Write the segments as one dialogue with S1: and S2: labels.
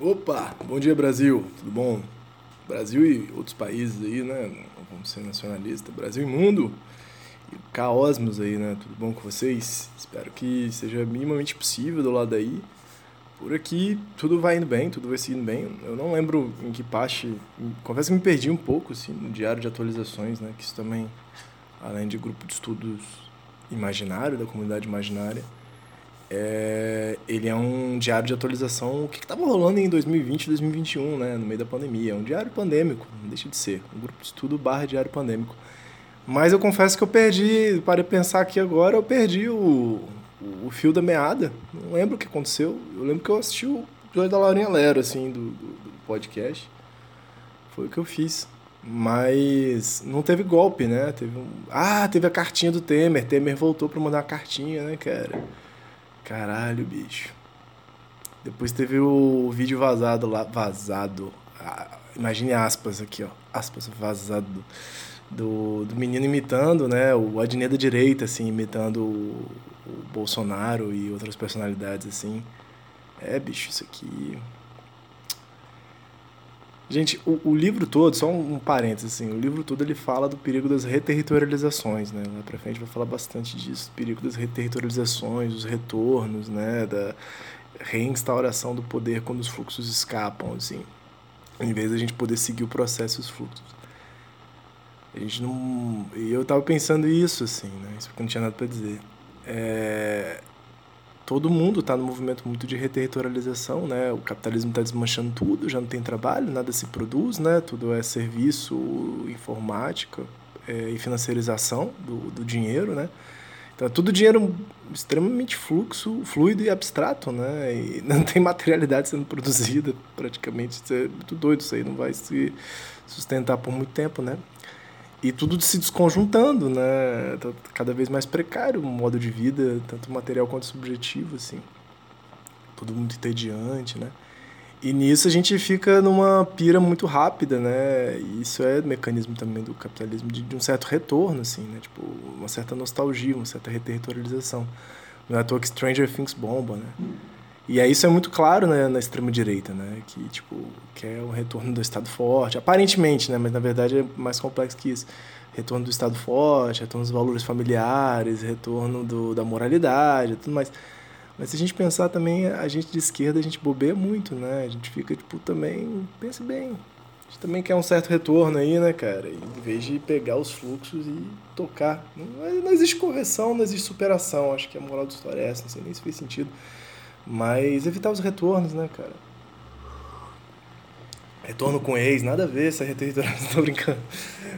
S1: Opa, bom dia Brasil, tudo bom? Brasil e outros países aí, né? Vamos ser nacionalistas, Brasil e mundo e Caosmos aí, né? Tudo bom com vocês? Espero que seja minimamente possível do lado aí. Por aqui tudo vai indo bem, tudo vai seguindo bem. Eu não lembro em que parte, confesso que me perdi um pouco assim no diário de atualizações, né? Que isso também, além de grupo de estudos imaginário da comunidade imaginária, é, ele é um diário de atualização o que estava rolando em 2020 e 2021, né, no meio da pandemia. É um diário pandêmico, não deixa de ser. Um grupo de estudo barra diário pandêmico. Mas eu confesso que eu perdi, para pensar aqui agora, eu perdi o, o fio da meada. Não lembro o que aconteceu. Eu lembro que eu assisti o episódio da Laurinha Lero, assim, do, do, do podcast. Foi o que eu fiz. Mas não teve golpe, né? Teve um... Ah, teve a cartinha do Temer. Temer voltou para mandar uma cartinha, né, cara? Caralho, bicho. Depois teve o vídeo vazado lá. Vazado. Ah, imagine aspas aqui, ó. Aspas vazado. Do, do menino imitando, né? O Adnet da direita, assim, imitando o, o Bolsonaro e outras personalidades, assim. É, bicho, isso aqui. Gente, o, o, livro todo, só um, um parênteses, assim, o livro todo ele fala do perigo das reterritorializações, né? Lá pra frente vai falar bastante disso, perigo das reterritorializações, os retornos, né? Da reinstauração do poder quando os fluxos escapam, assim, em vez da gente poder seguir o processo e os fluxos. A gente não... E eu tava pensando isso, assim, né? Isso porque não tinha nada para dizer. É todo mundo está no movimento muito de reterritorialização, né? O capitalismo está desmanchando tudo, já não tem trabalho, nada se produz, né? Tudo é serviço, informática é, e financiarização do, do dinheiro, né? Então é tudo dinheiro extremamente fluxo, fluido e abstrato, né? E não tem materialidade sendo produzida praticamente. Isso é muito doido, isso aí não vai se sustentar por muito tempo, né? E tudo se desconjuntando, né? Tá cada vez mais precário o modo de vida, tanto material quanto subjetivo, assim. Tudo muito entediante, né? E nisso a gente fica numa pira muito rápida, né? E isso é mecanismo também do capitalismo de, de, um certo retorno, assim, né? Tipo, uma certa nostalgia, uma certa reterritorialização. Não é à toa que Stranger Things bomba, né? E aí isso é muito claro né, na extrema-direita, né? Que, tipo, quer o retorno do Estado forte. Aparentemente, né? Mas, na verdade, é mais complexo que isso. Retorno do Estado forte, retorno dos valores familiares, retorno do, da moralidade tudo mais. Mas se a gente pensar também, a gente de esquerda, a gente bobeia muito, né? A gente fica, tipo, também... Pense bem. A gente também quer um certo retorno aí, né, cara? Em vez de pegar os fluxos e tocar. Não, não existe correção, não existe superação. Acho que a moral da história é essa. Não sei nem se fez sentido. Mas evitar os retornos, né, cara? Retorno com ex, nada a ver essa reterritorialização, tô brincando.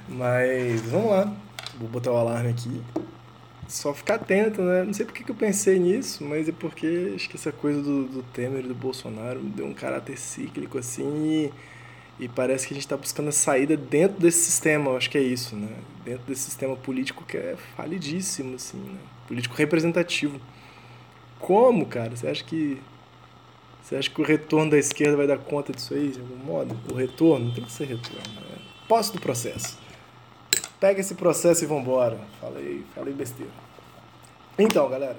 S1: Mas vamos lá, vou botar o alarme aqui. Só ficar atento, né? Não sei porque que eu pensei nisso, mas é porque acho que essa coisa do, do Temer e do Bolsonaro deu um caráter cíclico assim e, e parece que a gente está buscando a saída dentro desse sistema, eu acho que é isso, né? Dentro desse sistema político que é falidíssimo, assim, né? Político representativo. Como, cara? Você acha que. Você acha que o retorno da esquerda vai dar conta disso aí, de algum modo? O retorno? Não tem que ser retorno. Né? Posse do processo. Pega esse processo e vambora. Falei, falei besteira. Então, galera.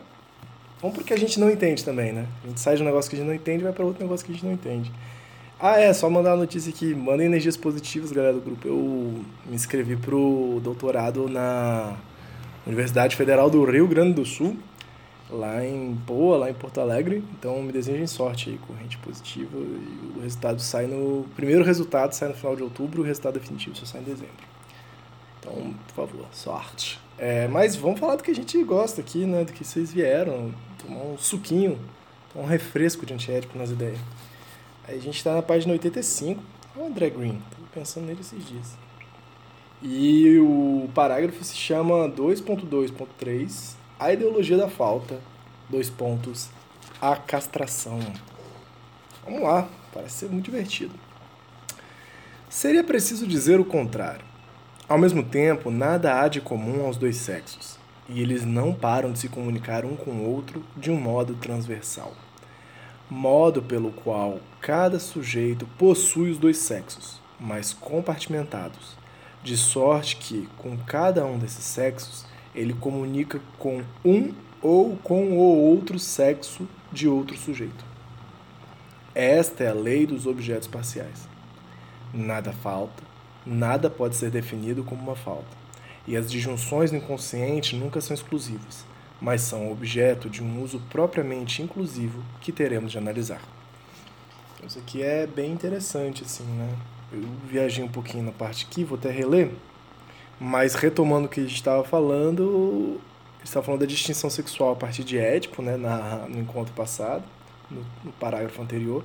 S1: Vamos porque a gente não entende também, né? A gente sai de um negócio que a gente não entende e vai para outro negócio que a gente não entende. Ah, é, só mandar uma notícia aqui. Manda energias positivas, galera do grupo. Eu me inscrevi pro doutorado na Universidade Federal do Rio Grande do Sul lá em Poa, lá em Porto Alegre. Então me desejem sorte aí, corrente positiva. E o resultado sai no. O primeiro resultado sai no final de outubro, o resultado definitivo só sai em dezembro. Então, por favor, sorte. É, mas vamos falar do que a gente gosta aqui, né? Do que vocês vieram. Tomar um suquinho, tomar um refresco de antiético nas ideias. Aí a gente está na página 85. Olha o André Green, tô pensando nele esses dias. E o parágrafo se chama 2.2.3 A ideologia da falta, dois pontos, a castração. Vamos lá, parece ser muito divertido. Seria preciso dizer o contrário. Ao mesmo tempo, nada há de comum aos dois sexos, e eles não param de se comunicar um com o outro de um modo transversal. Modo pelo qual cada sujeito possui os dois sexos, mas compartimentados, de sorte que, com cada um desses sexos, ele comunica com um ou com o outro sexo de outro sujeito. Esta é a lei dos objetos parciais. Nada falta, nada pode ser definido como uma falta. E as disjunções no inconsciente nunca são exclusivas, mas são objeto de um uso propriamente inclusivo que teremos de analisar. Isso aqui é bem interessante, assim, né? Eu viajei um pouquinho na parte aqui, vou até reler, mas retomando o que a gente estava falando, estava falando da distinção sexual a partir de Édipo, né, na, no encontro passado, no, no parágrafo anterior,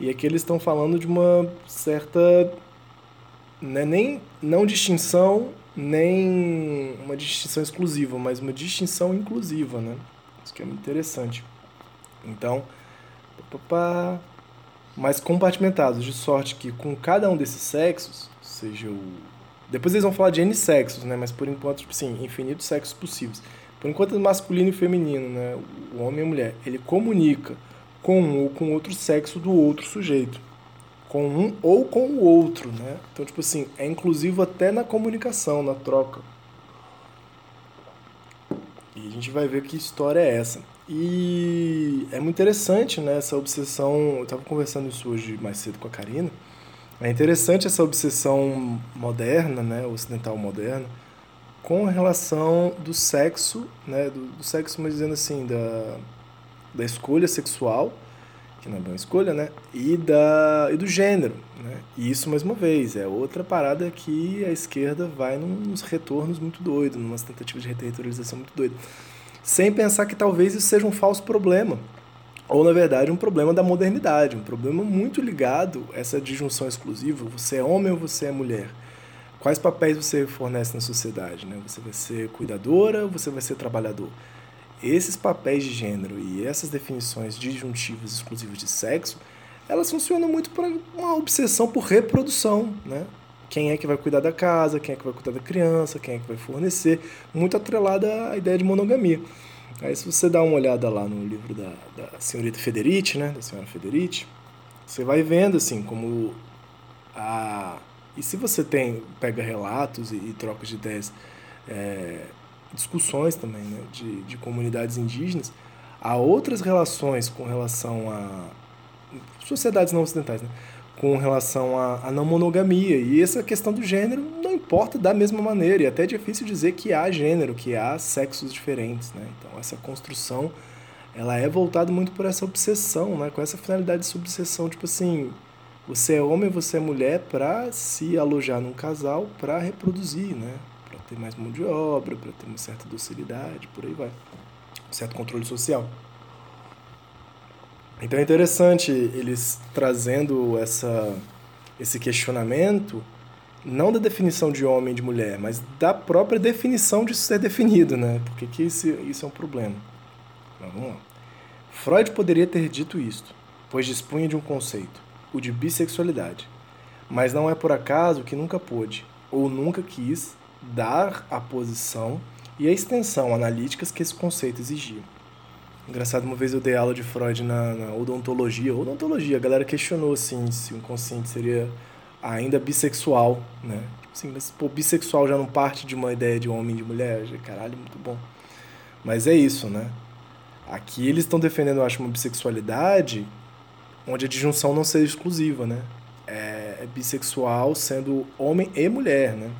S1: e aqui eles estão falando de uma certa. Né, nem, não distinção, nem uma distinção exclusiva, mas uma distinção inclusiva. Né? Isso que é muito interessante. Então, pá, mais compartimentados, de sorte que com cada um desses sexos, seja o. Depois eles vão falar de N sexos, né? Mas por enquanto, tipo assim, infinitos sexos possíveis. Por enquanto masculino e feminino, né? O homem e a mulher. Ele comunica com um ou com outro sexo do outro sujeito. Com um ou com o outro, né? Então, tipo assim, é inclusivo até na comunicação, na troca. E a gente vai ver que história é essa. E é muito interessante, né, essa obsessão. Eu estava conversando isso hoje mais cedo com a Karina. É interessante essa obsessão moderna, né, ocidental moderna, com relação do sexo, né, do, do sexo, mas dizendo assim, da, da escolha sexual, que não é uma escolha, né? E, da, e do gênero, né? E isso, mais uma vez, é outra parada que a esquerda vai nos retornos muito doidos, numas tentativas de reterritorialização muito doido. Sem pensar que talvez isso seja um falso problema. Ou, na verdade, um problema da modernidade, um problema muito ligado a essa disjunção exclusiva, você é homem ou você é mulher. Quais papéis você fornece na sociedade, né? Você vai ser cuidadora você vai ser trabalhador? esses papéis de gênero e essas definições disjuntivas exclusivas de sexo, elas funcionam muito para uma obsessão por reprodução, né? Quem é que vai cuidar da casa, quem é que vai cuidar da criança, quem é que vai fornecer, muito atrelada à ideia de monogamia. Aí se você dá uma olhada lá no livro da, da senhorita Federici, né, da senhora Federici, você vai vendo assim como a e se você tem pega relatos e, e trocas de ideias é, discussões também né, de, de comunidades indígenas, há outras relações com relação a sociedades não ocidentais, né, com relação à, não monogamia. E essa questão do gênero não importa da mesma maneira. E até é difícil dizer que há gênero, que há sexos diferentes. Né? Então, essa construção ela é voltada muito por essa obsessão, né? com essa finalidade de obsessão, tipo assim, você é homem, você é mulher para se alojar num casal, para reproduzir, né? ter mais mão de obra, para ter uma certa docilidade, por aí vai. Um certo controle social. Então é interessante eles trazendo essa, esse questionamento, não da definição de homem e de mulher, mas da própria definição de ser definido, né? Porque que isso, isso é um problema. Mas vamos lá. Freud poderia ter dito isto, pois dispunha de um conceito, o de bissexualidade. Mas não é por acaso que nunca pôde, ou nunca quis, dar a posição e a extensão analíticas que esse conceito exigia. Engraçado, uma vez eu dei aula de Freud na, na odontologia. Odontologia, a galera questionou assim, se o inconsciente seria ainda bissexual, né? Tipo assim, mas pô, bissexual já não parte de uma ideia de homem e de mulher? Caralho, muito bom. Mas é isso, né? Aqui eles estão defendendo, eu acho, uma bissexualidade onde a disjunção não seja exclusiva, né? É, é bissexual sendo homem e mulher, né?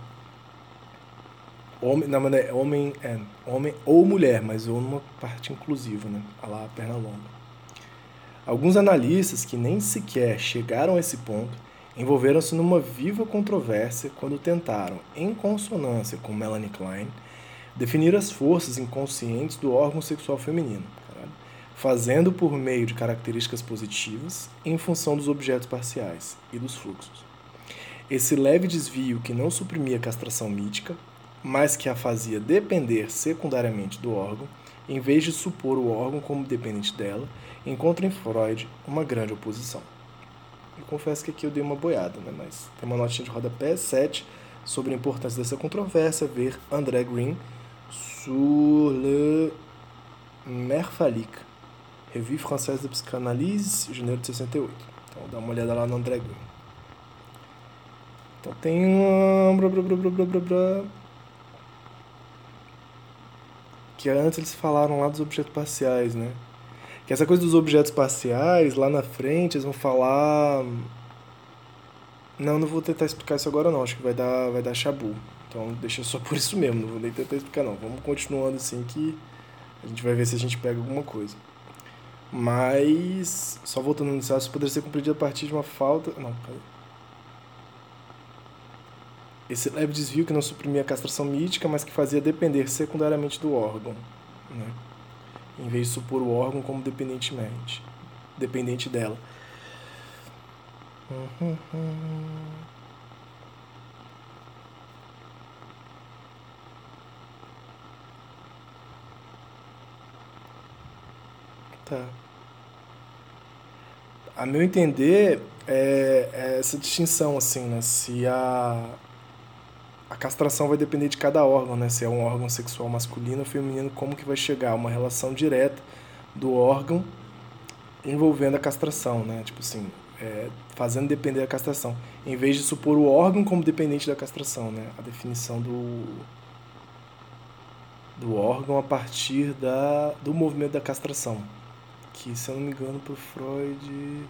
S1: Homem, não, é homem, é, homem ou mulher, mas ou numa parte inclusiva, né? A lá, a perna longa. Alguns analistas que nem sequer chegaram a esse ponto envolveram-se numa viva controvérsia quando tentaram, em consonância com Melanie Klein, definir as forças inconscientes do órgão sexual feminino, caralho, fazendo por meio de características positivas em função dos objetos parciais e dos fluxos. Esse leve desvio que não suprimia a castração mítica mas que a fazia depender secundariamente do órgão, em vez de supor o órgão como dependente dela, encontra em Freud uma grande oposição. Eu confesso que aqui eu dei uma boiada, né? mas tem uma notinha de rodapé 7 sobre a importância dessa controvérsia, ver André Green sur le Merfalik, Revue Française de Psychanalyse, janeiro de 68. Então dá uma olhada lá no André Green. Então tem um... que antes eles falaram lá dos objetos parciais, né? Que essa coisa dos objetos parciais, lá na frente, eles vão falar. Não, não vou tentar explicar isso agora não, acho que vai dar, vai dar chabu. Então deixa só por isso mesmo, não vou nem tentar explicar não. Vamos continuando assim que a gente vai ver se a gente pega alguma coisa. Mas, só voltando no inicial, poderia ser compreendido a partir de uma falta. Não, cadê? Esse leve desvio que não suprimia a castração mítica, mas que fazia depender secundariamente do órgão, né? Em vez de supor o órgão como dependentemente, dependente dela. Tá. A meu entender, é, é essa distinção, assim, né? Se a a castração vai depender de cada órgão, né? Se é um órgão sexual masculino ou feminino, como que vai chegar uma relação direta do órgão envolvendo a castração, né? Tipo assim, é, fazendo depender da castração, em vez de supor o órgão como dependente da castração, né? A definição do do órgão a partir da do movimento da castração, que se eu não me engano para Freud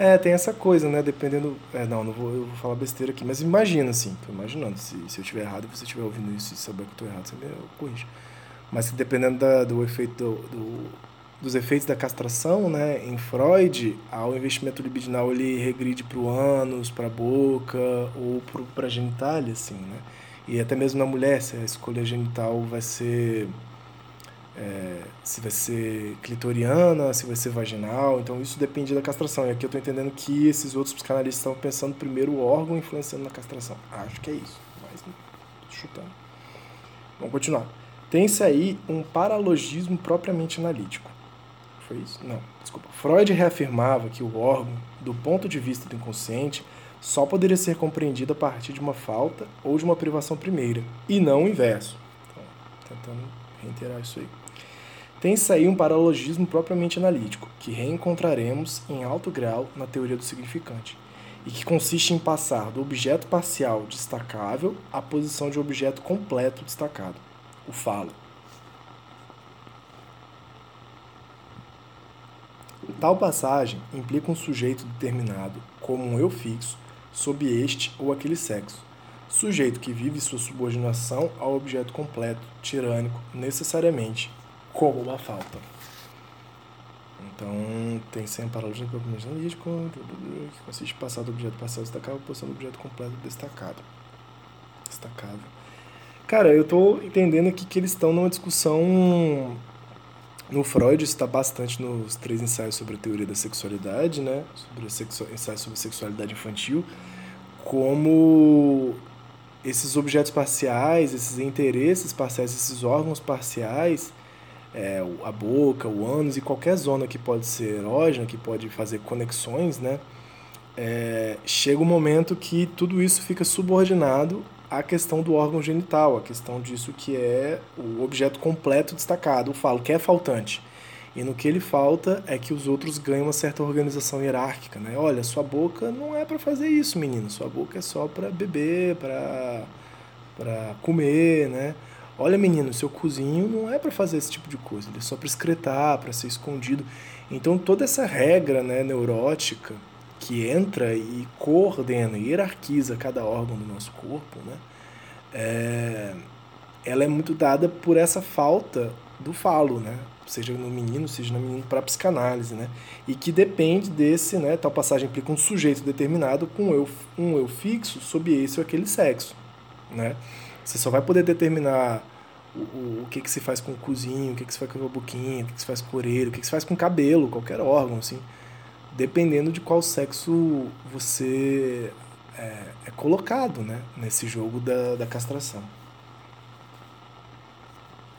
S1: é, tem essa coisa, né? Dependendo. É, não, não vou, eu vou falar besteira aqui, mas imagina, assim, tô imaginando. Se, se eu estiver errado, você estiver ouvindo isso e souber que eu estou errado, você me corrige. Mas dependendo da, do efeito do, do, dos efeitos da castração, né? Em Freud, o investimento libidinal ele regride para o ânus, para a boca ou para a genitália, assim, né? E até mesmo na mulher, se a escolha genital vai ser é, se vai ser clitoriana, se vai ser vaginal, então isso depende da castração. E aqui eu estou entendendo que esses outros psicanalistas estão pensando primeiro o órgão influenciando na castração. Acho que é isso, mas chutando. Vamos continuar. Tem-se aí um paralogismo propriamente analítico. Foi isso? Não, desculpa. Freud reafirmava que o órgão, do ponto de vista do inconsciente, só poderia ser compreendido a partir de uma falta ou de uma privação primeira, e não o inverso. Então, tentando reiterar isso aí. Tem-se aí um paralogismo propriamente analítico, que reencontraremos em alto grau na teoria do significante, e que consiste em passar do objeto parcial destacável à posição de objeto completo destacado, o falo. Tal passagem implica um sujeito determinado como um eu fixo sob este ou aquele sexo, sujeito que vive sua subordinação ao objeto completo, tirânico, necessariamente como uma falta. Então, tem sempre paralogia do documento analítico, que consiste em passar do objeto parcial destacável posição do objeto completo destacado. Destacável. Cara, eu tô entendendo aqui que eles estão numa discussão. No Freud está bastante nos três ensaios sobre a teoria da sexualidade, né? Sobre sexu... ensaios sobre sexualidade infantil, como esses objetos parciais, esses interesses parciais, esses órgãos parciais, é, a boca, o ânus e qualquer zona que pode ser erógena, que pode fazer conexões, né? É, chega um momento que tudo isso fica subordinado à questão do órgão genital, a questão disso que é o objeto completo destacado. Eu falo que é faltante. E no que ele falta é que os outros ganham uma certa organização hierárquica, né? Olha, sua boca não é para fazer isso, menino. Sua boca é só para beber, para para comer, né? Olha, menino, seu cozinho não é para fazer esse tipo de coisa, ele é só para excretar, para ser escondido. Então toda essa regra, né, neurótica que entra e coordena, hierarquiza cada órgão do nosso corpo, né? É, ela é muito dada por essa falta do falo, né? Seja no menino, seja no menino para psicanálise, né? E que depende desse, né? Tal passagem implica um sujeito determinado com um eu, um eu fixo sob esse ou aquele sexo, né? Você só vai poder determinar o, o, o que, que se faz com o cozinho, o que, que se faz com a boquinha, o que, que se faz com o orelho, o que, que se faz com o cabelo, qualquer órgão, assim, dependendo de qual sexo você é, é colocado né, nesse jogo da, da castração.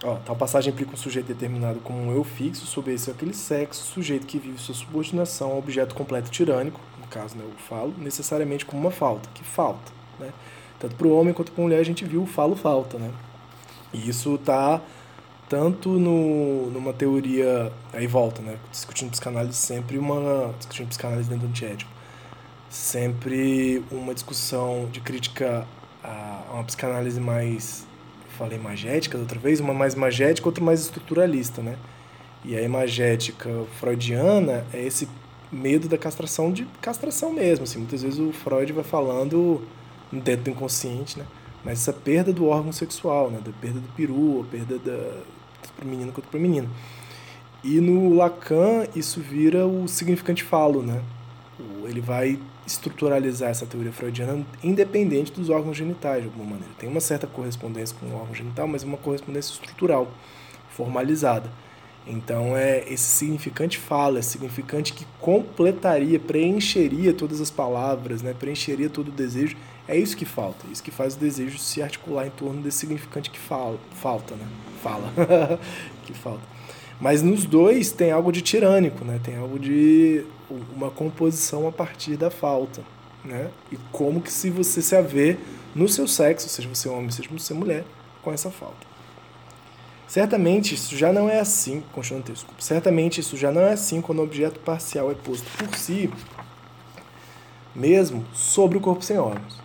S1: Ó, tal passagem implica um sujeito determinado como um eu fixo, sob esse ou aquele sexo, sujeito que vive sua subordinação ao objeto completo tirânico, no caso, né, eu falo, necessariamente como uma falta, que falta, né? Tanto para o homem quanto para a mulher a gente viu o falo falta, né? E isso está tanto no, numa teoria, aí volta, né? Discutindo psicanálise sempre uma, discutindo psicanálise dentro do antiético, sempre uma discussão de crítica a uma psicanálise mais falei magética da outra vez, uma mais magética, outra mais estruturalista, né? E a imagética freudiana é esse medo da castração de castração mesmo, assim, muitas vezes o Freud vai falando dentro do inconsciente, né? Mas essa perda do órgão sexual, né? Da perda do peru, a perda da para menino quanto para menina. E no Lacan isso vira o significante falo, né? Ele vai estruturalizar essa teoria freudiana independente dos órgãos genitais, de alguma maneira. Tem uma certa correspondência com o órgão genital, mas uma correspondência estrutural, formalizada. Então, é esse significante fala, esse significante que completaria, preencheria todas as palavras, né? preencheria todo o desejo. É isso que falta, isso que faz o desejo se articular em torno desse significante que fala, falta, né? Fala, que falta. Mas nos dois tem algo de tirânico, né? Tem algo de uma composição a partir da falta, né? E como que se você se haver no seu sexo, seja você homem, seja você mulher, com essa falta. Certamente isso já não é assim, continuando o texto, certamente isso já não é assim quando o objeto parcial é posto por si mesmo sobre o corpo sem órgãos,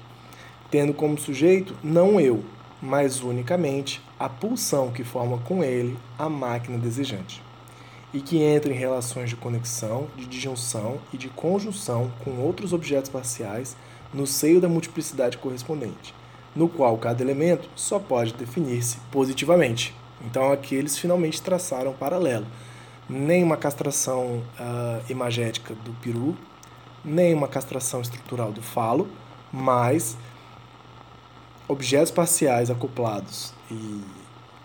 S1: tendo como sujeito não eu, mas unicamente a pulsão que forma com ele a máquina desejante, e que entra em relações de conexão, de disjunção e de conjunção com outros objetos parciais no seio da multiplicidade correspondente, no qual cada elemento só pode definir-se positivamente. Então aqui eles finalmente traçaram um paralelo. Nem uma castração uh, imagética do peru, nem uma castração estrutural do falo, mas objetos parciais acoplados e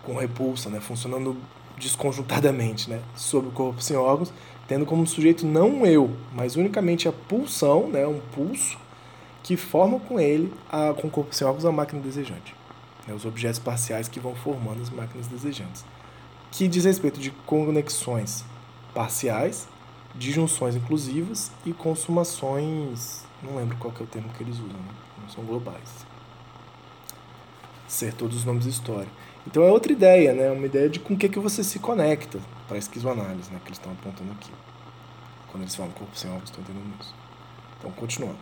S1: com repulsa, né, funcionando desconjuntadamente, né, sobre o corpo sem órgãos, tendo como sujeito não um eu, mas unicamente a pulsão, né, um pulso que forma com ele, a, com o corpo sem órgãos, a máquina desejante. Né, os objetos parciais que vão formando as máquinas desejantes. Que diz respeito de conexões parciais, disjunções inclusivas e consumações. Não lembro qual é o termo que eles usam, né? não são globais ser todos os nomes da história. Então é outra ideia, né? Uma ideia de com o que, que você se conecta para a esquizoanálise, né? Que eles estão apontando aqui. Quando eles falam corpo sem órgãos, estão entendendo isso. Então, continuando.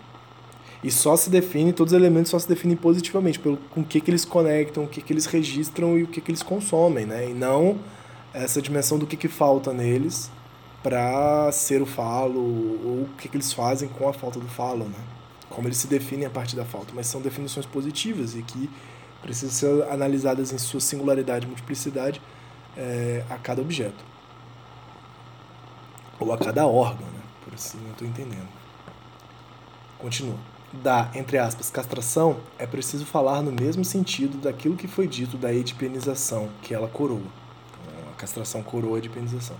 S1: E só se define, todos os elementos só se definem positivamente, pelo com o que, que eles conectam, o que, que eles registram e o que, que eles consomem, né? E não essa dimensão do que, que falta neles para ser o falo, ou o que, que eles fazem com a falta do falo, né? Como eles se definem a partir da falta, mas são definições positivas e que precisam ser analisadas em sua singularidade e multiplicidade é, a cada objeto. Ou a cada órgão, né? Por assim não estou entendendo. Continua. Da, entre aspas, castração, é preciso falar no mesmo sentido daquilo que foi dito da edipenização, que ela coroa. Então, a castração coroa a edipenização.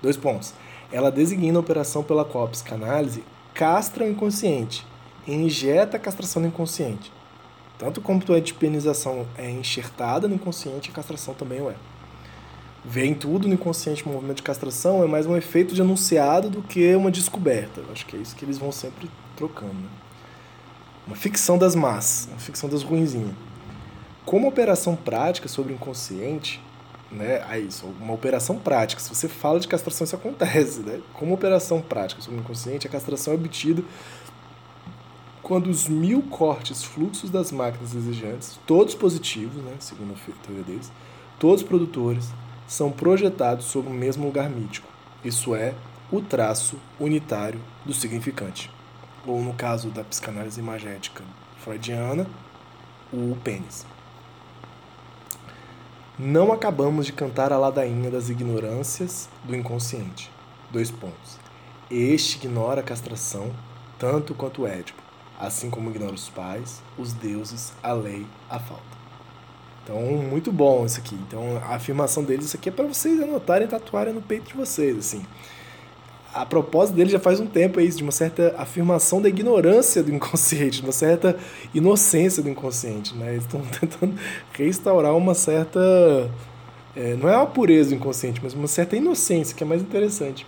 S1: Dois pontos. Ela designa a operação pela qual a psicanálise castra o inconsciente e injeta a castração no inconsciente. Tanto como a edipenização é enxertada no inconsciente, a castração também o é. Vem tudo no inconsciente, o movimento de castração é mais um efeito de anunciado do que uma descoberta. Eu acho que é isso que eles vão sempre trocando. Né? Uma ficção das más, uma ficção das ruinzinhas. Como operação prática sobre o inconsciente, né? É isso, uma operação prática. Se você fala de castração, isso acontece, né? Como operação prática sobre o inconsciente, a castração é obtida quando os mil cortes fluxos das máquinas desejantes, todos positivos, né, segundo a teoria deles, todos produtores, são projetados sobre o mesmo lugar mítico, isso é, o traço unitário do significante. Ou no caso da psicanálise imagética freudiana, o pênis. Não acabamos de cantar a ladainha das ignorâncias do inconsciente. Dois pontos. Este ignora a castração tanto quanto o Édipo assim como ignora os pais, os deuses, a lei, a falta. Então, muito bom isso aqui. Então, a afirmação deles, isso aqui é para vocês anotarem e tatuarem no peito de vocês, assim. A propósito dele já faz um tempo é isso, de uma certa afirmação da ignorância do inconsciente, de uma certa inocência do inconsciente, né? Eles estão tentando restaurar uma certa É, não é uma pureza do inconsciente, mas uma certa inocência, que é mais interessante.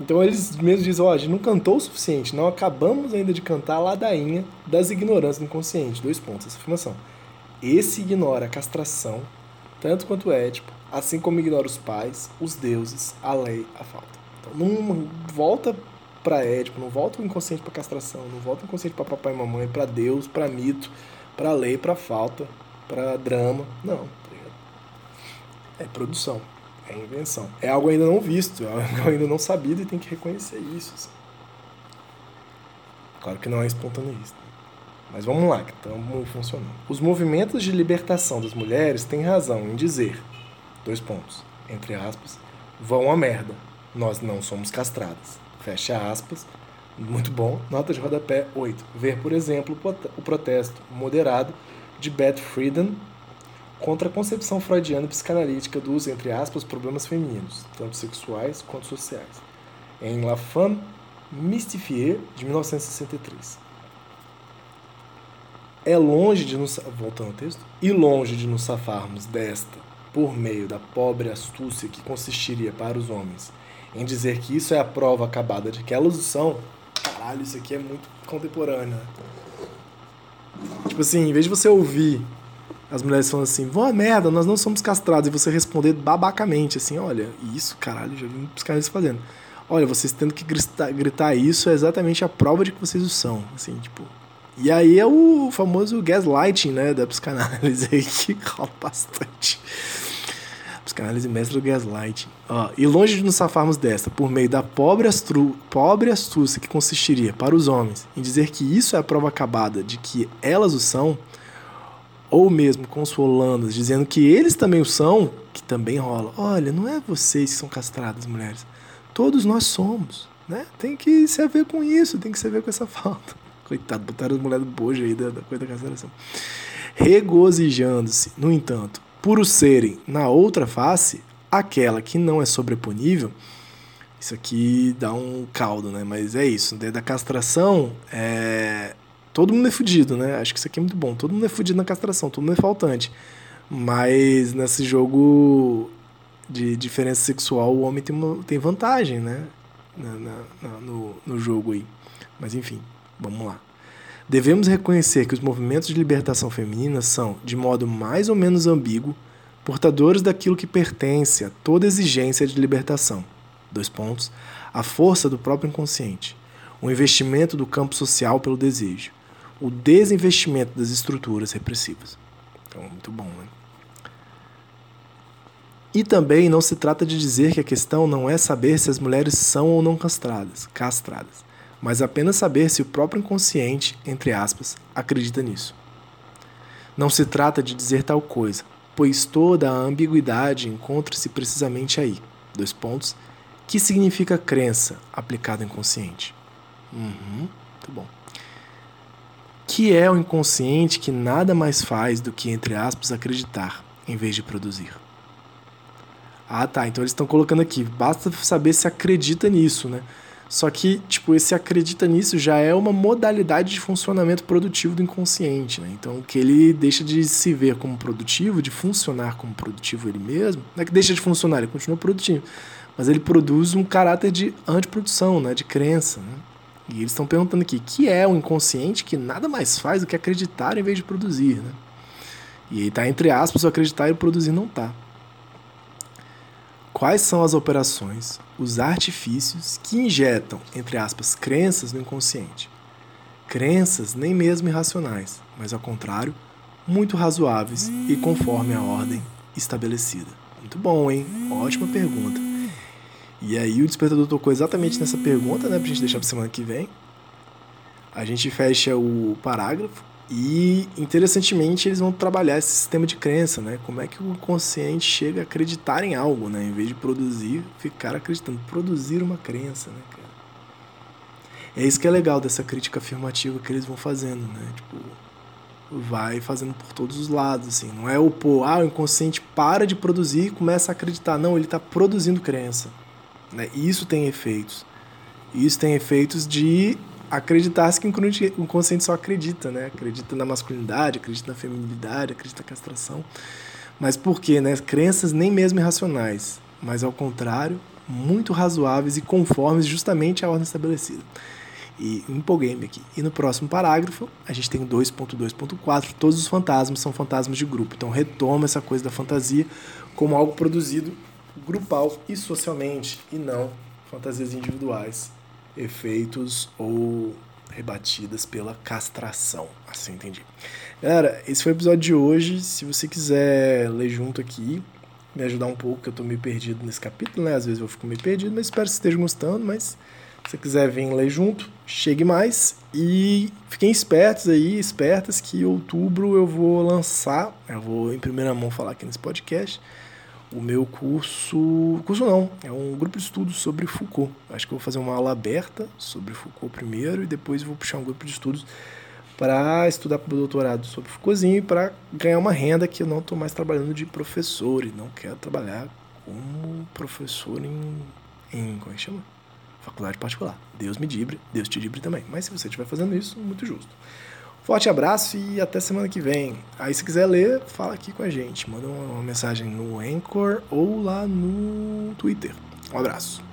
S1: Então eles mesmos dizem, ó, oh, a gente não cantou o suficiente, não acabamos ainda de cantar a ladainha das ignorâncias do inconsciente. Dois pontos, essa afirmação. Esse ignora a castração, tanto quanto Édipo, assim como ignora os pais, os deuses, a lei, a falta. Então não volta para Édipo, não volta o inconsciente para castração, não volta o inconsciente para papai e mamãe, para Deus, para mito, para lei, para falta, para drama. Não, tá é produção. É invenção. É algo ainda não visto, é algo ainda não sabido e tem que reconhecer isso. Assim. Claro que não é espontaneista. Mas vamos lá, que estamos funcionando. Os movimentos de libertação das mulheres têm razão em dizer, dois pontos, entre aspas, vão a merda, nós não somos castradas. Fecha aspas. Muito bom. Nota de rodapé 8. Ver, por exemplo, o protesto moderado de Beth Friedan contra a concepção freudiana psicanalítica dos, entre aspas, problemas femininos, tanto sexuais quanto sociais, em La Femme Mystifiée, de 1963. É longe de nos. Voltando ao texto. E longe de nos safarmos desta, por meio da pobre astúcia que consistiria para os homens em dizer que isso é a prova acabada de que elas são. Caralho, isso aqui é muito contemporâneo. Né? Tipo assim, em vez de você ouvir as mulheres falando assim, a merda, nós não somos castrados, e você responder babacamente, assim, olha, isso, caralho, já vi muitos caras fazendo. Olha, vocês tendo que gritar, gritar isso é exatamente a prova de que vocês o são, assim, tipo. E aí é o famoso gaslighting, né, da psicanálise aí, que rola bastante. Psicanálise mestre do gaslighting. Ó, e longe de nos safarmos desta, por meio da pobre, astru, pobre astúcia que consistiria para os homens em dizer que isso é a prova acabada de que elas o são, ou mesmo consolando-as, dizendo que eles também o são, que também rola. Olha, não é vocês que são castradas, mulheres. Todos nós somos. Né? Tem que se haver com isso, tem que se haver com essa falta. Coitado, botaram as mulheres do bojo aí da, da coisa da castração. Regozijando-se, no entanto, por o serem na outra face, aquela que não é sobreponível, isso aqui dá um caldo, né? Mas é isso. Dentro da castração, é, Todo mundo é fudido, né? Acho que isso aqui é muito bom. Todo mundo é fudido na castração, todo mundo é faltante. Mas nesse jogo de diferença sexual, o homem tem, uma, tem vantagem, né? Na, na, na, no, no jogo aí. Mas enfim, vamos lá. Devemos reconhecer que os movimentos de libertação feminina são, de modo mais ou menos ambíguo, portadores daquilo que pertence a toda exigência de libertação. Dois pontos. A força do próprio inconsciente. O investimento do campo social pelo desejo o desinvestimento das estruturas repressivas. Então, muito bom, né? E também não se trata de dizer que a questão não é saber se as mulheres são ou não castradas, castradas, mas apenas saber se o próprio inconsciente, entre aspas, acredita nisso. Não se trata de dizer tal coisa, pois toda a ambiguidade encontra-se precisamente aí. Dois pontos. Que significa crença aplicada em consciente? Uhum, muito bom que é o inconsciente que nada mais faz do que, entre aspas, acreditar, em vez de produzir. Ah, tá. Então eles estão colocando aqui. Basta saber se acredita nisso, né? Só que, tipo, esse acredita nisso já é uma modalidade de funcionamento produtivo do inconsciente, né? Então, que ele deixa de se ver como produtivo, de funcionar como produtivo ele mesmo, não é que deixa de funcionar, ele continua produtivo, mas ele produz um caráter de antiprodução, né? De crença, né? E eles estão perguntando aqui, que é o inconsciente que nada mais faz do que acreditar em vez de produzir, né? E aí tá entre aspas, o acreditar e o produzir não tá. Quais são as operações, os artifícios que injetam, entre aspas, crenças no inconsciente? Crenças nem mesmo irracionais, mas ao contrário, muito razoáveis e conforme a ordem estabelecida. Muito bom, hein? Ótima pergunta. E aí o despertador tocou exatamente nessa pergunta, né, pra gente deixar pra semana que vem. A gente fecha o parágrafo e interessantemente eles vão trabalhar esse sistema de crença, né? Como é que o consciente chega a acreditar em algo, né, em vez de produzir, ficar acreditando, produzir uma crença, né, cara? É isso que é legal dessa crítica afirmativa que eles vão fazendo, né? Tipo, vai fazendo por todos os lados, assim. Não é o pô, ah, o inconsciente para de produzir e começa a acreditar. Não, ele está produzindo crença. Né? Isso tem efeitos. Isso tem efeitos de acreditar que o inconsciente só acredita, né? Acredita na masculinidade, acredita na feminilidade, acredita na castração. Mas por quê, né? Crenças nem mesmo irracionais, mas ao contrário, muito razoáveis e conformes justamente à ordem estabelecida. E empolguei-me aqui. E no próximo parágrafo, a gente tem 2.2.4, todos os fantasmas são fantasmas de grupo. Então retoma essa coisa da fantasia como algo produzido grupal e socialmente, e não fantasias individuais, efeitos ou rebatidas pela castração. Assim entendi. Galera, esse foi o episódio de hoje. Se você quiser ler junto aqui, me ajudar um pouco, que eu tô meio perdido nesse capítulo, né? Às vezes eu fico meio perdido, mas espero que esteja gostando. Mas se você quiser vir ler junto, chegue mais. E fiquem espertos aí, espertas, que em outubro eu vou lançar, eu vou em primeira mão falar aqui nesse podcast o meu curso. Curso não, é um grupo de estudos sobre Foucault. Acho que eu vou fazer uma aula aberta sobre Foucault primeiro e depois vou puxar um grupo de estudos para estudar para o doutorado sobre Foucaultzinho e para ganhar uma renda que eu não estou mais trabalhando de professor e não quero trabalhar como professor em. em como é que chama? Faculdade particular. Deus me dibre, Deus te dibre também. Mas se você estiver fazendo isso, muito justo. Forte abraço e até semana que vem. Aí se quiser ler, fala aqui com a gente. Manda uma mensagem no Anchor ou lá no Twitter. Um abraço.